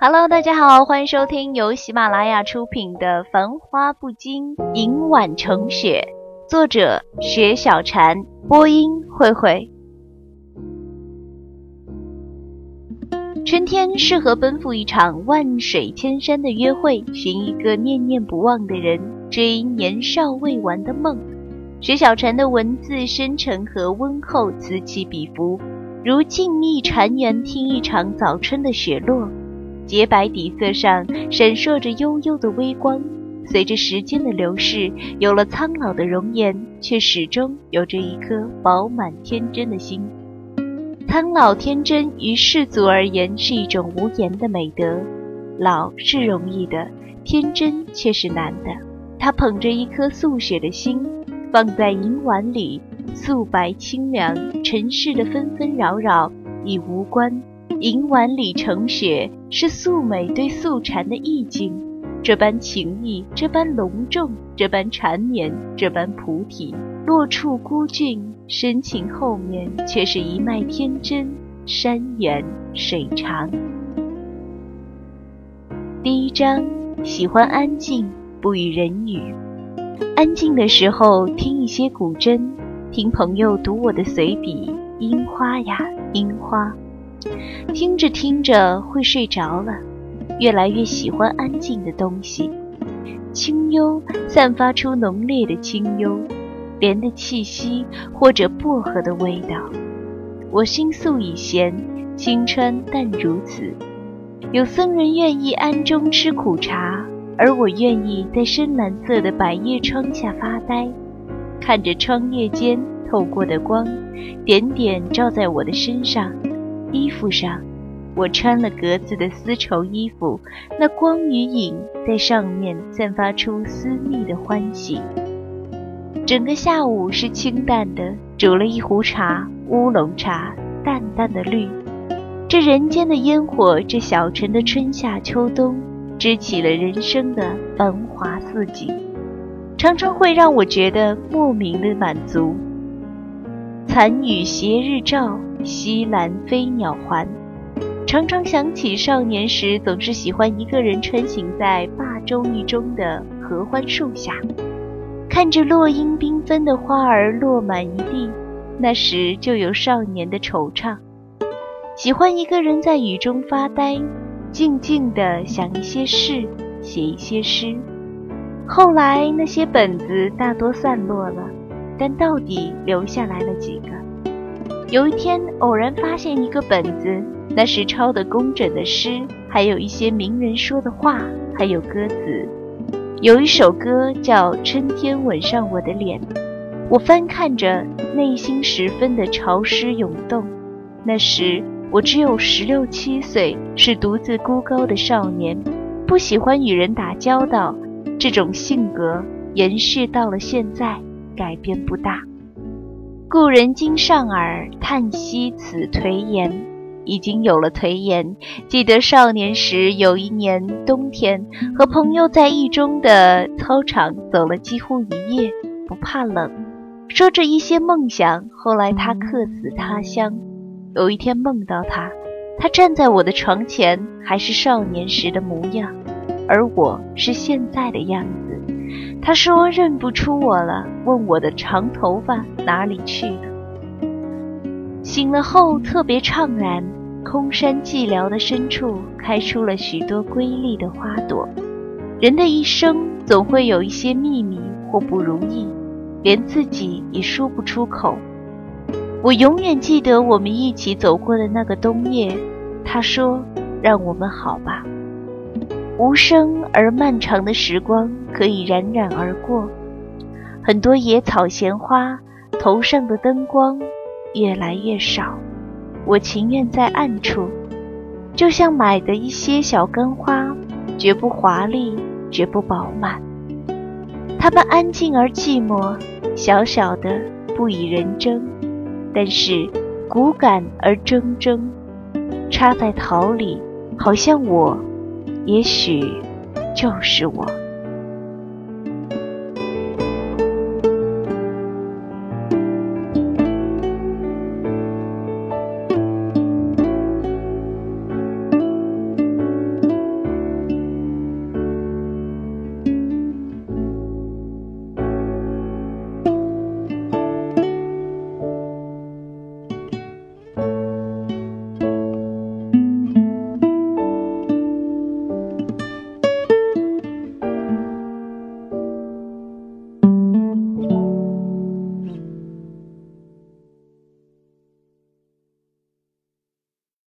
Hello，大家好，欢迎收听由喜马拉雅出品的《繁花不惊，迎晚成雪》，作者雪小禅，播音慧慧。春天适合奔赴一场万水千山的约会，寻一个念念不忘的人，追年少未完的梦。雪小禅的文字深沉和温厚，此起彼伏，如静谧禅园听一场早春的雪落。洁白底色上闪烁着悠悠的微光，随着时间的流逝，有了苍老的容颜，却始终有着一颗饱满天真的心。苍老天真于世俗而言是一种无言的美德。老是容易的，天真却是难的。他捧着一颗素雪的心，放在银碗里，素白清凉。尘世的纷纷扰扰已无关。银碗里盛雪，是素美对素禅的意境。这般情意，这般隆重，这般缠绵，这般菩提。落处孤峻，深情后面却是一脉天真。山远水长。第一章，喜欢安静，不与人语。安静的时候，听一些古筝，听朋友读我的随笔。樱花呀，樱花。听着听着会睡着了，越来越喜欢安静的东西。清幽散发出浓烈的清幽，莲的气息或者薄荷的味道。我心素已闲，青春淡如此。有僧人愿意安中吃苦茶，而我愿意在深蓝色的百叶窗下发呆，看着窗叶间透过的光，点点照在我的身上。衣服上，我穿了格子的丝绸衣服，那光与影在上面散发出私密的欢喜。整个下午是清淡的，煮了一壶茶，乌龙茶，淡淡的绿。这人间的烟火，这小城的春夏秋冬，支起了人生的繁华似锦，常常会让我觉得莫名的满足。残雨斜日照。西兰飞鸟还，常常想起少年时总是喜欢一个人穿行在霸州一中的合欢树下，看着落英缤纷的花儿落满一地，那时就有少年的惆怅。喜欢一个人在雨中发呆，静静地想一些事，写一些诗。后来那些本子大多散落了，但到底留下来了几个。有一天，偶然发现一个本子，那是抄的工整的诗，还有一些名人说的话，还有歌词。有一首歌叫《春天吻上我的脸》，我翻看着，内心十分的潮湿涌动。那时我只有十六七岁，是独自孤高的少年，不喜欢与人打交道。这种性格延续到了现在，改变不大。故人今上耳，叹息此颓颜。已经有了颓颜。记得少年时，有一年冬天，和朋友在一中的操场走了几乎一夜，不怕冷，说着一些梦想。后来他客死他乡，有一天梦到他，他站在我的床前，还是少年时的模样，而我是现在的样子。他说认不出我了，问我的长头发哪里去了。醒了后特别怅然，空山寂寥的深处开出了许多瑰丽的花朵。人的一生总会有一些秘密或不如意，连自己也说不出口。我永远记得我们一起走过的那个冬夜。他说：“让我们好吧。”无声而漫长的时光可以冉冉而过，很多野草闲花头上的灯光越来越少，我情愿在暗处，就像买的一些小干花，绝不华丽，绝不饱满。它们安静而寂寞，小小的不以人争，但是骨感而铮铮，插在桃里，好像我。也许，就是我。